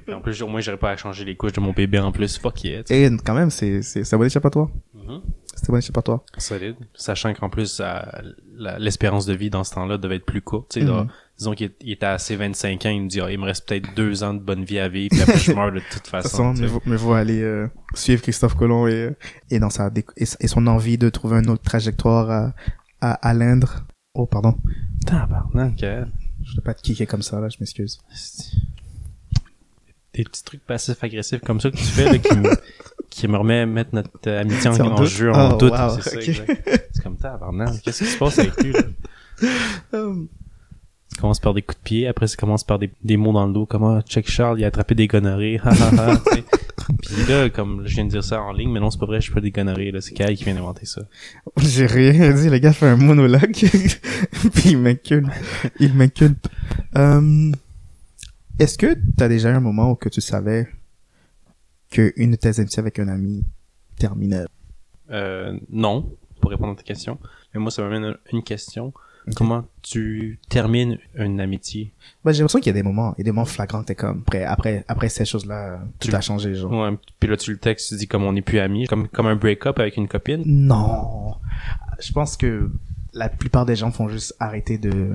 Puis en plus, au moins, j'aurais pas à changer les couches de mon bébé en plus. Fuck yeah, tu sais. Et quand même, c'est, c'est, c'est un bon échappatoire. Mhm. C'est un bon échappatoire. Solide. Sachant qu'en plus, la- l'espérance de vie dans ce temps-là devait être plus courte. Tu sais, disons qu'il était à ses 25 ans, il me dit, Ah, il me reste peut-être deux ans de bonne vie à vivre, puis après, je meurs de toute *laughs* De toute façon. mais vous, mais vous allez euh, suivre Christophe Colomb et, et dans sa déc- et, et son envie de trouver une autre trajectoire à, à, à l'Indre. Oh, pardon. Tabarnak, hein. Je ne pas te kicker comme ça, là, je m'excuse. Des petits trucs passifs-agressifs comme ça que tu fais, là, qui me, qui me remet à mettre notre euh, amitié en, en jeu, en Oh, doute. wow, c'est ça, ok. exact. C'est comme tabarnak. Qu'est-ce qui se passe avec lui, là? Euh, *laughs* Ça commence par des coups de pied, après ça commence par des, des mots dans le dos, comme ah, check Charles, il a attrapé des gonorrhées, ha ha ha, tu sais. *laughs* Puis là, comme je viens de dire ça en ligne, mais non, c'est pas vrai, je suis pas des gonorrhées, là, c'est Kyle qui vient d'inventer ça. J'ai rien dit, le gars fait un monologue, *laughs* puis il m'inculpe. Il m'inculpe. Euh, Est-ce que t'as déjà eu un moment où que tu savais que une de tes amitiés avec un ami terminait? Euh, non, pour répondre à ta question. Mais moi, ça m'amène à une question. Comment tu termines une amitié? Ben, j'ai l'impression qu'il y a des moments, il y a des moments flagrants, t'es comme, après, après, après ces choses-là, tout Tu- a changé, genre. Ouais, puis là, tu le textes, tu dis comme on n'est plus amis, comme, comme un break-up avec une copine? Non. Je pense que la plupart des gens font juste arrêter de,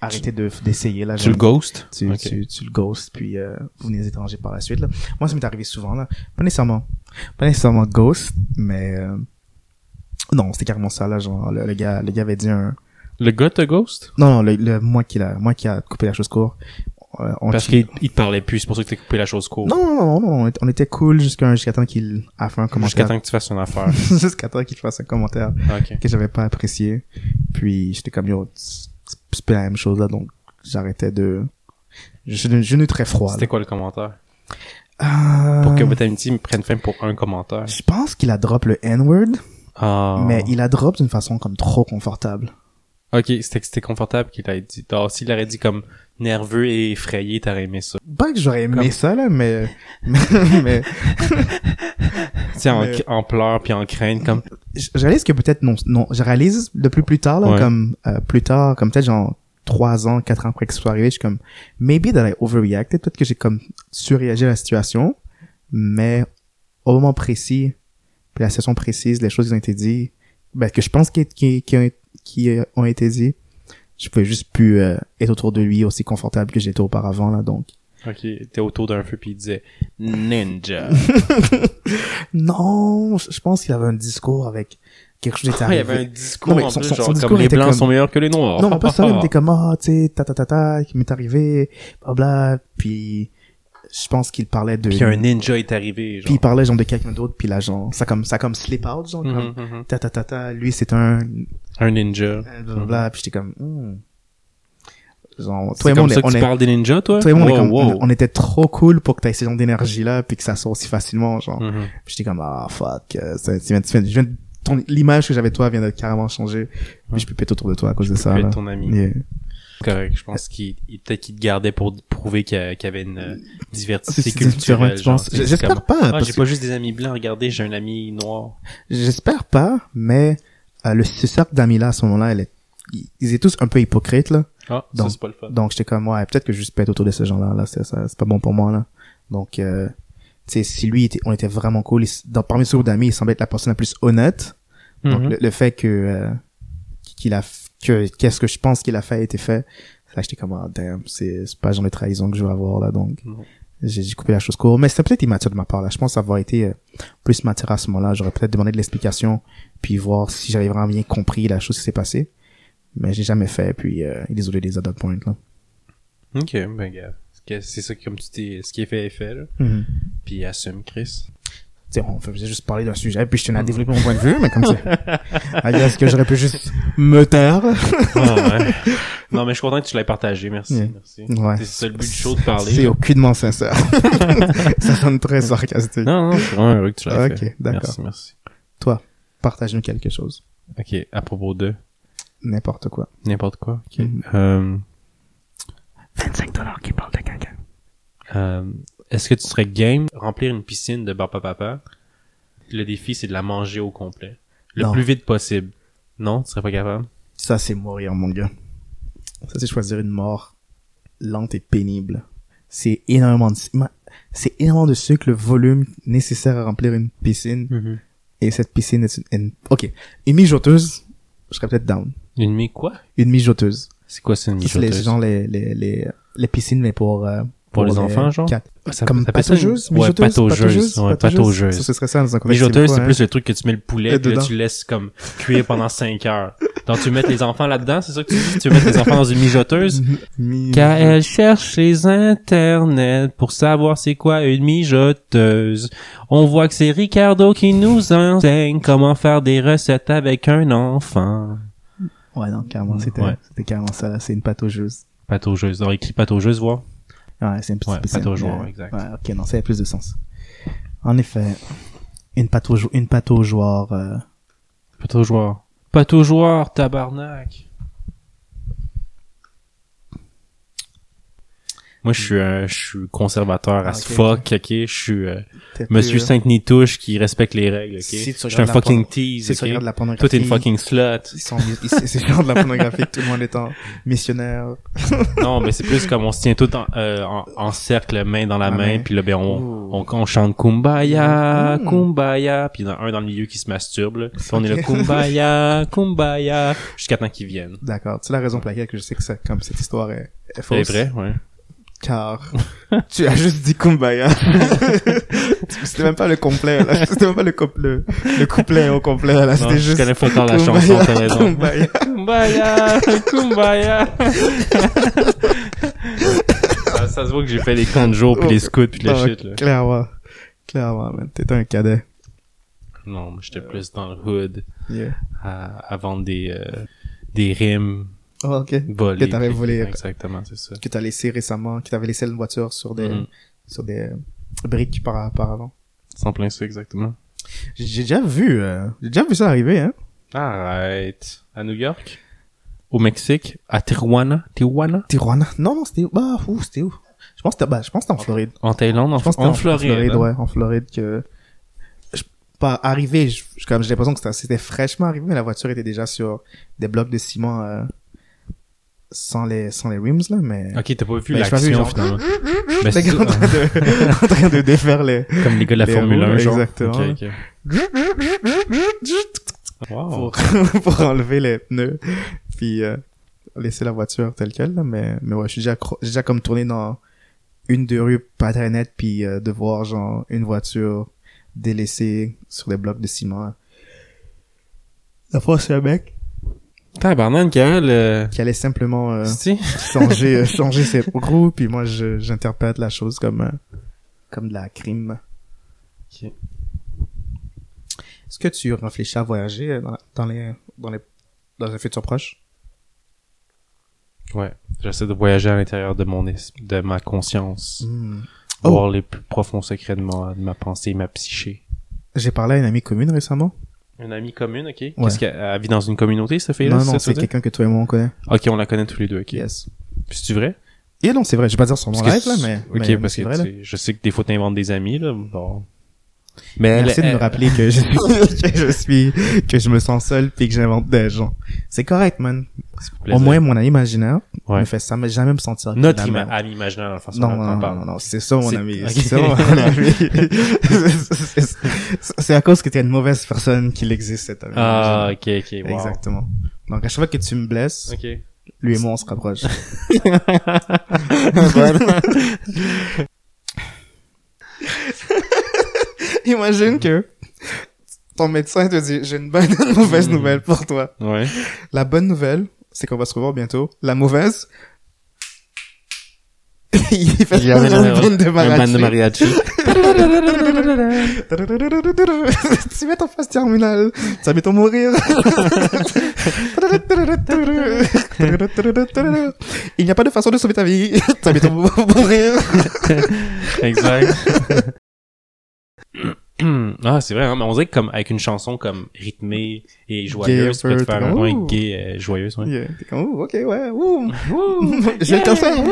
arrêter de, d'essayer, là. Tu le ghost? tu, tu, tu le ghost, puis euh, vous venez étrangers par la suite. Là. Moi, ça m'est arrivé souvent. Là. Pas nécessairement, pas nécessairement ghost, mais euh, non, c'était carrément ça. Là, genre, le, le gars, le gars avait dit un. Le gars te ghost? Non, non, le, le moi qui l'a, moi qui a coupé la chose court. Euh, on Parce qu'il il te parlait plus, c'est pour ça que t'as coupé la chose courte. Non, non, non, non, on était, on était cool jusqu'à jusqu'à temps qu'il a fait un Jusqu'à commentaire. temps que tu fasses une affaire. *laughs* jusqu'à temps qu'il fasse un commentaire ok. que j'avais pas apprécié. Puis j'étais comme yo, c'est pas la même chose là, donc j'arrêtais de. Je, je n'ai très froid. C'était quoi le commentaire? là. Pour que Euh, votre amitié me prenne fin pour un commentaire. Je pense qu'il a drop le N-word, Ah. mais il a drop d'une façon comme trop confortable. Ok, c'était que c'était confortable qu'il ait dit. Alors, s'il aurait dit comme nerveux et effrayé, t'aurais aimé ça. Pas que j'aurais aimé Comme- ça, là, mais... *laughs* mais, mais Tu sais, en, Mais- en pleurs puis en crainte, comme... je réalise que peut-être non, non, je réalise de plus plus tard, là, Ouais. comme euh, plus tard, comme peut-être genre trois ans, quatre ans après que ce soit arrivé, je suis comme, maybe that I overreacted, peut-être que j'ai comme surréagi à la situation, mais au moment précis, puis la situation précise, les choses qui ont été dites, ben, que je pense qui, qui, qui, ont, qui ont été dites, je pouvais juste plus euh, être autour de lui aussi confortable que j'étais auparavant, là, donc. Ok, t'es autour d'un feu puis il disait Ninja. *laughs* Non, je pense qu'il avait un discours avec quelque chose qui était Ah, il y avait un discours Non, mais en son- plus, son- genre son comme discours les blancs comme- sont meilleurs que les noirs. Non, mais pas ça, il *laughs* était comme, ah, tu sais, ta ta ta ta, qui m'est arrivé, bla bla, puis je pense qu'il parlait de... Puis un ninja est arrivé, Puis genre. il parlait genre de quelqu'un d'autre, puis là, genre, ça comme, ça comme slip out, genre, comme, Mhm, mhm. ta ta ta ta, lui c'est un, Un ninja. bla bla, bla, puis j'étais comme, hmm. Genre, toi et moi, comme on, ça est, que on, tu est, parles des ninjas, toi? toi et moi, on, est Wow, comme, wow. on, on était trop cool pour que t'aies ce genre d'énergie-là, puis que ça soit aussi facilement, genre. Puis j'étais comme, ah, fuck, euh, l'image que j'avais de toi vient de carrément changer. Puis je peux péter autour de toi à cause de ça, là. ton ami. Yeah. Correct. Je pense qu'il, il- peut-être qu'il te gardait pour prouver qu'il y avait une euh, diversité culturelle. J'espère pas, Ah, j'ai pas juste des amis blancs. Regardez, j'ai un ami noir. J'espère pas, mais euh, le ce cercle d'amis-là, à ce moment-là, elle est- ils étaient tous un peu hypocrites, là. Ah, Donc- ça pas le fun. Donc j'étais comme, ouais, peut-être que je juste pète autour de ces gens-là, là, c'est ça, c'est pas bon pour moi, là. Donc, euh, tu sais, si lui, était, on était vraiment cool, il- dans, parmi ce groupe d'amis, il semblait être la personne la plus honnête. Donc, Mhm. le, le fait que, euh, qu'il a, que, qu'est-ce que je pense qu'il a fait a été fait, ça, j'étais comme, ah, damn, c'est, c'est pas genre de trahison que je veux avoir, là, donc. J'ai j'ai coupé la chose courte, mais c'était peut-être immature de ma part, là. Je pense avoir été euh, plus mature à ce moment-là. J'aurais peut-être demandé de l'explication, puis voir si j'avais vraiment bien compris la chose qui s'est passée. Mais j'ai jamais fait, puis euh, désolé des other points, là. Ok, ben, gars. C'est ça, comme tu t'es, ce qui est fait est fait, là. Mhm. Puis assume, Chris. Tu sais, on faisait juste parler d'un sujet, puis je tenais à développer mon point de vue, mais comme ça. *laughs* Est-ce que j'aurais pu juste me taire? Ah, ouais. *laughs* non, mais je suis content que tu l'aies partagé. Merci, Yeah. merci. Ouais. C'est ça le but du show de parler. C'est aucunement sincère. *laughs* ça sonne très sarcastique. Non, non, je suis vraiment heureux que tu l'aies Ok, fait. d'accord. Merci, merci. Toi, partage-nous quelque chose. Ok, à propos de? N'importe quoi. n'importe quoi. Ok. Mhm. Euh, 25 dollars qui parle de caca. euh, Est-ce que tu serais game remplir une piscine de Barba Papa? Le défi, c'est de la manger au complet. Le Non. plus vite possible. Non, tu serais pas capable? Ça, c'est mourir, mon gars. Ça, c'est choisir une mort lente et pénible. C'est énormément de, c'est énormément de sucre, le volume nécessaire à remplir une piscine. Et cette piscine est une, une- ok. Une mijoteuse, je serais peut-être down. Une mi quoi? Une mijoteuse. C'est quoi, c'est une C'est les, mijoteuse? les, les, les, les piscines, mais pour, euh, Pour les enfants, genre? quatre. Ça- Comme ça ça une- pataugeuse, Ouais, pataugeuse. Ouais, pataugeuse. Ça, ce serait ça dans un contexte Mijoteuse, c'est plus le truc que tu mets le poulet, Et puis là, tu laisses comme cuire pendant 5 heures. Donc, tu mets les enfants là-dedans, c'est ça que tu dis? Tu mettre les enfants dans une mijoteuse? *laughs* Mi- Car elle cherche les internets pour savoir c'est quoi une mijoteuse. On voit que c'est Ricardo qui nous enseigne comment faire des recettes avec un enfant. Ouais, non, carrément, c'était, Ouais. c'était carrément ça, là. C'est une pataugeuse. Pataugeuse. On écrit pataugeuse, voir. Ouais, c'est une petite Ouais, Mais- ouais, exact. Ouais, ok, non, ça a plus de sens. En effet, une pataugeoire, une pataugeoire, euh, Pataugeoire. Pataugeoire, tabarnak. Moi, je suis, euh, je suis conservateur Ah, as ok, fuck, ok? Je suis euh, Monsieur euh, Saint-Nitouche qui respecte les règles, ok? Si je suis un fucking tease, Si ok? la pornographie. t'es une fucking slut. Ils sont, ils- c'est c'est genre de la pornographie tout le monde est en missionnaire. *laughs* non, mais c'est plus comme on se tient tout en, euh, en, en cercle, main dans la Ah, main, puis là, ben, on, on, on chante Kumbaya, Mm. Kumbaya, puis il y en a un dans le milieu qui se masturbe, là. Puis on est là. Kumbaya, *laughs* Kumbaya, jusqu'à temps qu'ils viennent. D'accord. C'est la raison pour laquelle que je sais que ça, comme cette histoire est, est C'est fausse. vrai, ouais. Car *laughs* tu as juste dit Kumbaya. *laughs* C'était même pas le complet, là. *laughs* C'était même pas le, le, le couplet au complet, là. C'était je juste connais pas encore la chanson, t'as raison. Kumbaya. Kumbaya, Kumbaya. Ça se voit que j'ai fait les camps de jour, puis les scouts, puis le Ah, shit, là. Clairement. Clairement, man. T'étais un cadet. Non, j'étais plus dans le hood, Yeah. à, à vendre des, euh, des rimes Oh, ok. Que t'avais volé. Exactement, c'est ça. Que t'as laissé récemment, que t'avais laissé une voiture sur des, Mhm. sur des euh, briques par, auparavant. Sans plein ça, exactement. J'ai j'ai déjà vu, euh, j'ai déjà vu ça arriver, hein. Arrête. À New York? Au Mexique? À Tijuana? Tijuana? Tijuana? Non, non, c'était où? Bah, où, c'était où? Je pense que c'était, bah, je pense que c'était en Floride. En Thaïlande? En, Je pense que en c'était Floride? hein? ouais, en Floride que, je, pas arrivé, je, comme j'ai l'impression que c'était- c'était fraîchement arrivé, mais la voiture était déjà sur des blocs de ciment, euh, sans les, sans les rims, là, mais... Ok, t'as pas vu Ben, l'action, finalement. Mais *laughs* c'est en train de, *laughs* en train de défaire les, comme les gars de la les Formule roues, 1, genre. exactement. *laughs* Wow. pour, pour enlever les pneus, puis euh, laisser la voiture telle quelle, là, mais, mais ouais, je suis déjà, j'ai déjà comme tourné dans une deux rues pas très nettes, puis euh, de voir genre une voiture délaissée sur des blocs de ciment. La fois, c'est un mec Tabarnak, Karel, euh... qui allait simplement euh, si? changer euh, *laughs* changer ses roues, puis moi, j'interprète la chose comme euh, comme de la crime. Ok. Est-ce que tu réfléchis à voyager euh, dans, dans les dans les dans un futur proche? Ouais. J'essaie de voyager à l'intérieur de mon es- de ma conscience. Hmm. Oh. Voir les plus profonds secrets de ma, de ma pensée, ma psyché. J'ai parlé à une amie commune récemment. Une amie commune, ok? Qu'est-ce qu'elle elle vit dans une communauté, cette non, fille-là? non, ça que c'est quelqu'un que toi et moi on connaît. Ok, on la connaît tous les deux, ok. Yes. Puis c'est vrai? Et non, c'est vrai, je vais pas dire son nom live, là, mais, Ok, mais- mais parce c'est que vrai, là. je sais que des fois t'inventes des amis, là. Bon. Mais elle- Merci de me elle- rappeler que je suis, *laughs* que je suis, que je me sens seul puis que j'invente des gens. C'est correct, man. Au moins, mon ami imaginaire Ouais. me fait ça, mais jamais me sentir Notre ima- ami imaginaire, dans la façon Non, non, on non, non, non, c'est ça, mon ami. *laughs* C'est ça, mon ami. *laughs* C'est- à cause que t'es une mauvaise personne qu'il existe, cet ami. Ah, ok, ok, wow. Exactement. Donc, à chaque fois que tu me blesses, Ok. lui et moi, on se rapproche. Imagine que ton médecin te dit, j'ai une bonne et *laughs* une mauvaise Mm. nouvelle pour toi. Ouais. La bonne nouvelle, c'est qu'on va se revoir bientôt. La mauvaise, *laughs* il fait Jamais une le- bande de Un band de mariachi. mariachi. *laughs* tu mets ton phase terminale, tu vas bientôt mourir. Il n'y a pas de façon de sauver ta vie, tu vas bientôt mourir. exact. *clears throat* ah, c'est vrai, hein, mais on dirait que comme avec une chanson comme rythmée et joyeuse, tu peux faire un ouh. point gay, euh, joyeuse, ouais. Yeah, T'es comme, ouh, ok, ouais, ouh. Je vais te faire, ouh.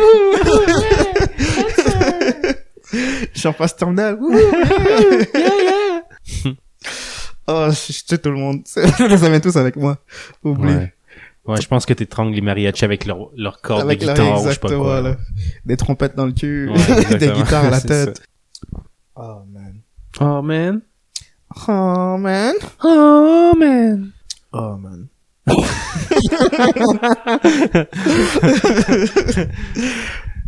Je suis en phase terminale, ouh. Oh, je, je tue tout le monde. *laughs* ça vient tous avec moi. Oublie. Ouais. Ouais, je pense que t'étrangles les mariachis avec leur, leur corde Avec de la- guitare ou je sais pas quoi. là. Des trompettes dans le cul, Ouais, *laughs* des guitares à la *laughs* tête. Man. Oh man. Oh, man. Oh man. Oh, man.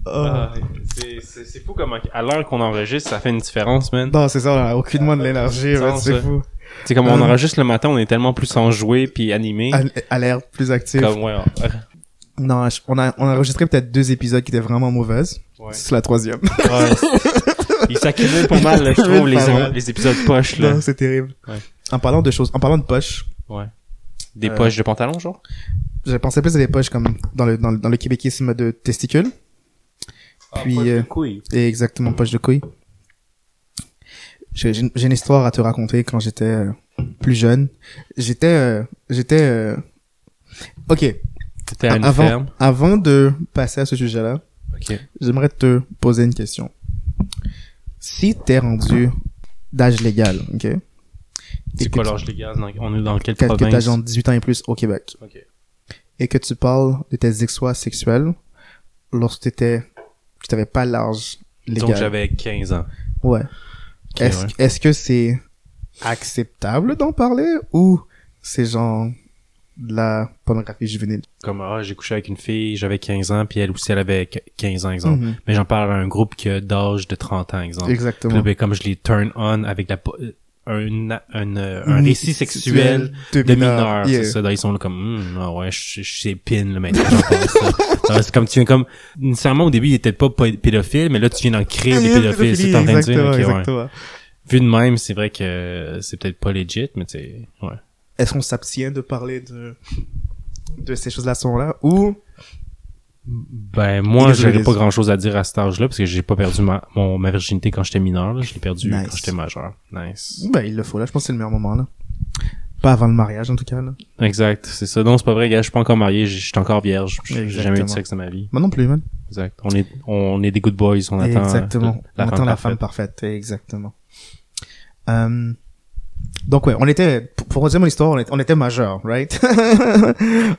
Oh. Ah, c'est- c'est c'est fou comment à l'heure qu'on enregistre, ça fait une différence, man. Non, c'est ça, on a aucunement de l'énergie, c'est ça. fou. C'est comme on Euh. enregistre le matin, on est tellement plus enjoué puis animé. À, à l'air plus actif. Comme ouais. Non, je- on a, on a enregistré peut-être deux épisodes qui étaient vraiment mauvaises. ouais. C'est la troisième. Ouais. *laughs* Il s'accumule pas mal, là, je trouve, les, mal. les épisodes poches, là. Non, c'est terrible. Ouais. En parlant de choses, en parlant de poches, Ouais. Des Euh, poches de pantalon, genre? je pensais plus à des poches comme dans le, dans le, dans le québéquisme de testicules. Puis, euh, couilles. Et exactement, poche de couilles. J'ai j'ai une j'ai une histoire à te raconter quand j'étais euh, plus jeune. J'étais, euh, j'étais, euh, ok. T'étais à une avant, ferme. avant de passer à ce sujet-là, Ok. j'aimerais te poser une question. Si t'es rendu d'âge légal, ok? C'est quoi l'âge légal? Dans- On est dans quelle que, que t'as province? genre 18 ans et plus au Québec, Ok. et que tu parles de tes exploits sexuels lorsque t'étais, que t'avais pas l'âge légal. Donc j'avais 15 ans. Ouais. Ok, Est-ce ouais. est-ce que c'est acceptable d'en parler ou c'est genre de la pornographie juvénile? Comme, ah, j'ai couché avec une fille, j'avais 15 ans, puis elle aussi, elle avait qu- 15 ans, exemple. Mhm. Mais j'en parle à un groupe qui a d'âge de 30 ans, exemple. Puis Exactement. là, ben, comme je les turn on avec la, euh, un, un, euh, un récit sexuel de de mineur. Yeah. c'est ça. Là, ils sont là comme, Hum, ah ouais, je, je sais pin, là, maintenant. Alors, *laughs* c'est comme, tu viens comme, nécessairement, au début, il était pas pé- pédophile, mais là, tu viens d'en créer des pédophiles, c'est en train de dire. Ouais. Vu de même, c'est vrai que c'est peut-être pas legit, mais c'est, ouais. Est-ce qu'on s'abstient de parler de de ces choses-là sont là ou? Ben, moi, joli. pas grand chose à dire à cet âge-là, parce que j'ai pas perdu ma, mon, ma virginité quand j'étais mineur, là. Je l'ai perdu Nice. quand j'étais majeur. Nice. ben il le faut là, je pense que c'est le meilleur moment là. Pas avant le mariage en tout cas là. Exact, c'est ça. Non, c'est pas vrai, gars, je suis pas encore marié, je suis encore vierge. J'ai jamais eu de sexe dans ma vie. Moi non plus man. Exact. On est, on est des good boys, on attend. Exactement. La on femme attend la parfaite. femme parfaite, exactement. Euh, donc ouais, on était, pour, pour dire mon histoire, on était, on était majeur, right? *laughs*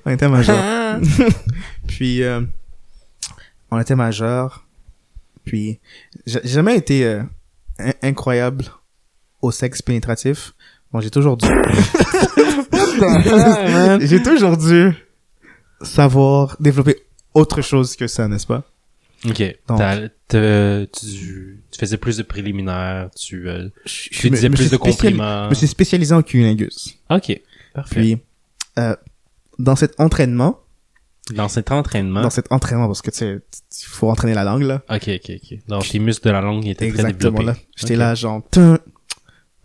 on était majeur. *laughs* puis, euh, on était majeur. Puis, j'ai j'ai jamais été euh, in- incroyable au sexe pénétratif. Bon, j'ai toujours dû... *laughs* j'ai toujours dû savoir développer autre chose que ça, n'est-ce pas? Ok. Donc. Tu, tu faisais plus de préliminaires, tu, euh, tu me- disais me plus de compliments. Je me suis spécialisé en cunnilingus. Ok. Parfait. Puis, euh, dans cet entraînement, dans cet entraînement. dans cet entraînement, parce que tu sais, il faut entraîner la langue, là. Ok, ok, ok. Donc, tes muscles de la langue étaient Exactement, très là. développés. J'étais Ok. là, genre, tun.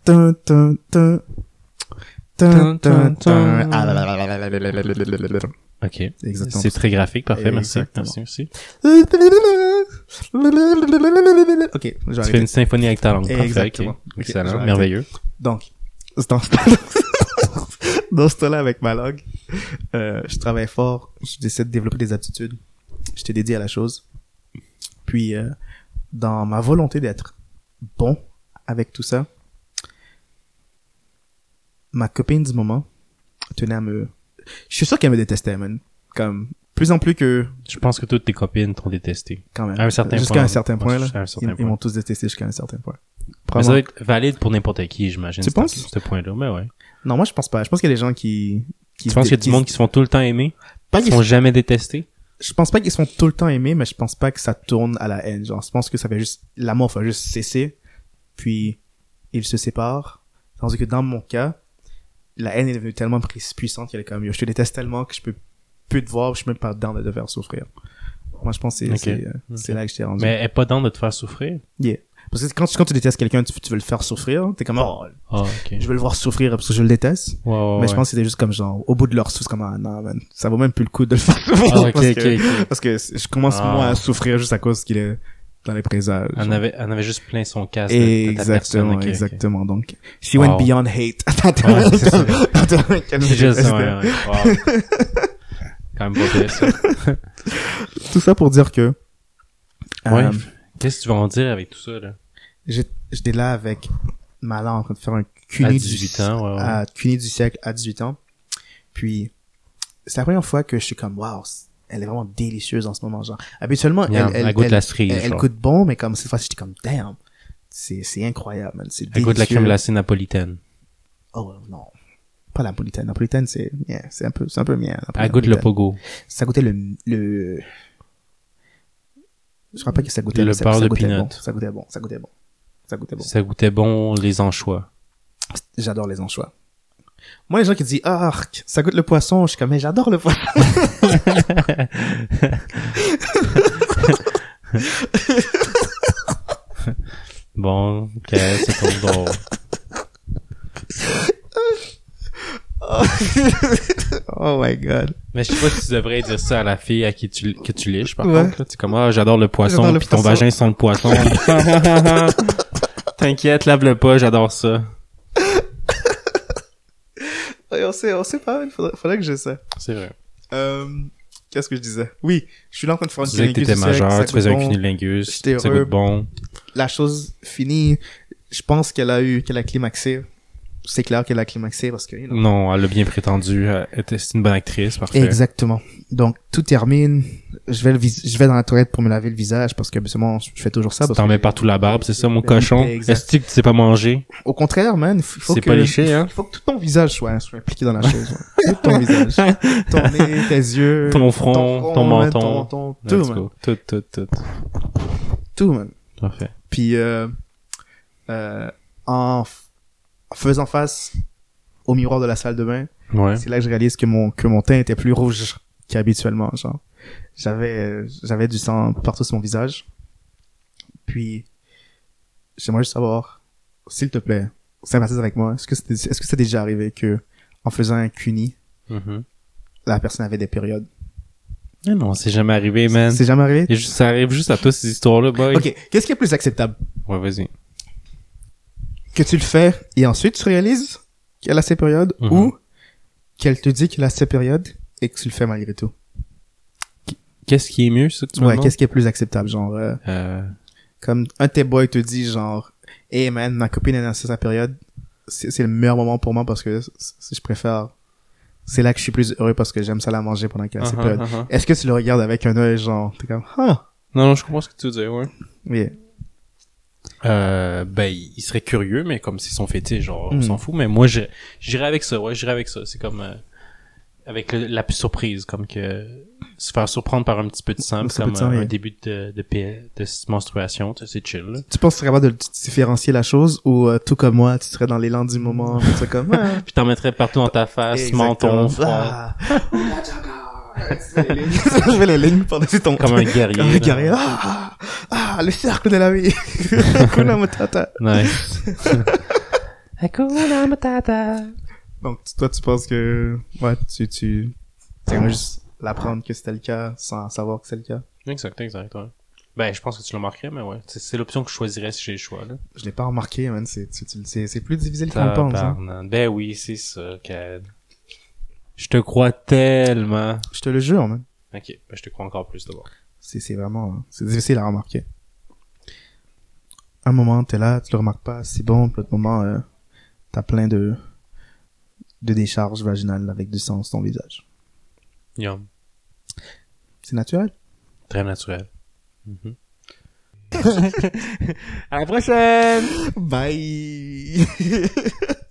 Ah, là, là, là, là, là, là, là, là, là. Ok. Exactement. C'est très graphique, parfait, merci. Merci, merci. Ok, Tu fais une symphonie avec ta langue. Parfait, Excellent, merveilleux. Donc, dans ce dans ce temps-là avec ma langue, euh, je travaille fort, j'essaie de développer des aptitudes. J'étais dédié à la chose. Puis, euh, dans ma volonté d'être bon avec tout ça, ma copine du moment tenait à me... Je suis sûr qu'elle me détestait, man. Comme, plus en plus que... Je pense que toutes tes copines t'ont détesté. Quand même. À un certain Jusqu'à un certain point, là. Certain Ils, m'ont tous détesté jusqu'à un certain point. Mais ça doit être valide pour n'importe qui, j'imagine. Tu penses? Ce point-là, mais ouais. Non, moi, je pense pas. Je pense qu'il y a des gens qui... qui Tu penses qu'il y a du monde qui se font tout le temps aimer? Pas Qui qu'ils se font jamais détester? je pense pas qu'ils sont tout le temps aimés, mais je pense pas que ça tourne à la haine. Genre, je pense que ça fait juste, l'amour va juste cesser, puis ils se séparent. Tandis que dans mon cas, la haine est devenue tellement puissante qu'elle est comme, yo, je te déteste tellement que je peux plus te voir, je suis même pas dedans de te faire souffrir. Moi, je pense que c'est, Ok. c'est, euh, Ok. c'est là que je t'ai rendu. Mais elle est pas dans de te faire souffrir? Yeah. Parce que quand, tu- quand tu détestes quelqu'un, tu, tu veux le faire souffrir, t'es comme, oh, Ah, ok. je veux le voir souffrir parce que je le déteste. Ouais, mais je pense que c'était juste comme genre, au bout de leur souffle, c'est comme, ah non, man, ça vaut même plus le coup de le faire souffrir. Ah, ok, parce ok, que- parce que je commence Ah. moi à souffrir juste à cause qu'il est dans les présages. En avait, juste plein son casque. de- de ta. Exactement, Ok, ok. exactement. Donc, she Wow. went beyond hate. Ouais, ouais, ouais. Wow. Quand même pas ça. *laughs* Tout ça pour dire que Ouais. euh, Qu'est-ce que tu vas en dire avec tout ça, là? j'étais là avec ma en train de faire un CUNY À du- 18 ans, ouais, ouais. à du siècle à 18 ans. Puis, c'est la première fois que je suis comme, waouh, elle est vraiment délicieuse en ce moment, genre. Habituellement, elle, Yeah, elle, elle goûte elle- la cerise, elle, goûte bon, mais comme cette fois-ci, j'étais comme, damn, c'est, c'est incroyable, man. C'est Elle goûte la délicieux. crème glacée napolitaine. Oh, non. Pas la napolitaine. La napolitaine, c'est, yeah, c'est un peu, c'est un peu mien. Elle goûte le pogo. Ça goûtait le, le, je crois pas que ça goûtait Le ça- beurre ça de goûtait bon. Ça goûtait bon, ça goûtait bon. Ça goûtait bon. Ça goûtait bon les anchois. J'adore les anchois. Moi, les gens qui disent, ah, arc, ça goûte le poisson, je suis comme, mais j'adore le poisson. *laughs* Bon, ok, c'est trop drôle. *laughs* oh my god. Mais je sais pas si tu devrais dire ça à la fille à qui tu, que tu liches, par Ouais. contre. es comme, ah, j'adore le poisson, puis ton vagin sent le poisson. *laughs* T'inquiète, lave-le pas, j'adore ça. On sait, on sait pas, il faudrait, faudrait que j'ai ça. C'est vrai. Euh, qu'est-ce que je disais? Oui, je suis là en train de faire Tu une disais que t'étais cunilingus siècle, ça majeur, tu faisais un cunilingus, J'étais heureux. bon. La chose finie, je pense qu'elle a eu, qu'elle a climaxé. C'est clair qu'elle a climaxé parce que, you know, Non, elle a bien prétendu. Elle était- C'est une bonne actrice, parfait. Exactement. Donc, tout termine. Je vais le vis- je vais dans la toilette pour me laver le visage parce que, habituellement, je fais toujours ça. T'en mets partout la barbe, c'est ça, mon Ben, cochon? Est-ce que tu sais pas manger? Au contraire, man, il faut C'est que... pas liché, hein? Il faut que tout ton visage soit, soit impliqué dans la *laughs* chose. ouais. Tout ton visage. *laughs* Ton nez, tes yeux. Ton front, ton menton. Ton, ton, Let's tout, man. Tout, tout, tout. Tout, man. Parfait. Puis, euh, euh, en, en faisant face au miroir de la salle de bain, Ouais. c'est là que je réalise que mon, que mon teint était plus rouge qu'habituellement, genre. J'avais, j'avais du sang partout sur mon visage. Puis, j'aimerais juste savoir, s'il te plaît, sympathise avec moi. Est-ce que c'est, est-ce que c'est déjà arrivé que, en faisant un cuni, Mhm. la personne avait des périodes? Mais non, c'est jamais arrivé, man. C'est jamais arrivé? Et ça arrive juste à toi, ces histoires-là, boy. Ok, qu'est-ce qui est plus acceptable? Ouais, vas-y. Que tu le fais et ensuite tu réalises qu'elle a ses périodes ou qu'elle te dit qu'elle a ses périodes et que tu le fais malgré tout? Qu'est-ce qui est mieux, ça que tu Ouais, qu'est-ce qui est plus acceptable? Genre, euh, Euh, comme un de tes boys te dit genre hey man ma copine elle a sa période c'est le meilleur moment pour moi parce que c- je préfère c'est là que je suis plus heureux parce que j'aime ça la manger pendant qu'elle a ses uh-huh, périodes uh-huh. est-ce que tu le regardes avec un œil genre t'es comme ah Non, non, je comprends ce que tu veux dire, ouais. oui Euh, ben, il serait curieux, mais comme c'est son fétiche, genre, on Mm. s'en fout. Mais moi, j'irais avec ça, ouais, j'irais avec ça. C'est comme, euh, avec le- la surprise, comme que se faire surprendre par un petit peu de sang, Un comme de sang, un oui. début de, de, P- de menstruation, tu sais, c'est chill, là. tu penses que tu serais capable de différencier la chose ou euh, tout comme moi tu serais dans l'élan du moment tu serais comme *laughs* ah, Puis t'en mettrais partout dans ta face, exactement. menton, front, Ah. je fais les lignes par-dessus ton comme un guerrier. comme un là. guerrier ah, ah le cercle de la vie *laughs* Hakuna Matata Nice. Hakuna *laughs* Matata. Donc, toi, tu penses que, ouais, tu, tu, tu juste l'apprendre que c'était le cas sans savoir que c'est le cas? Exact, exact, ouais. Ben, je pense que tu le marquerais, mais ouais. C'est c'est l'option que je choisirais si j'ai le choix, là. Je l'ai pas remarqué, man. C'est, c'est, c'est plus difficile qu'on pense, hein. Ben oui, c'est ça, Cad. Je te crois tellement. Je te le jure, man. Ok, ben je te crois encore plus d'abord. C'est, c'est vraiment, c'est difficile à remarquer. Un moment, t'es là, tu le remarques pas, c'est bon, puis l'autre moment, euh, t'as plein de, de décharges vaginales avec du sang sur ton visage. Yum. C'est naturel? Très naturel. Mhm. *laughs* à la prochaine! Bye! *laughs*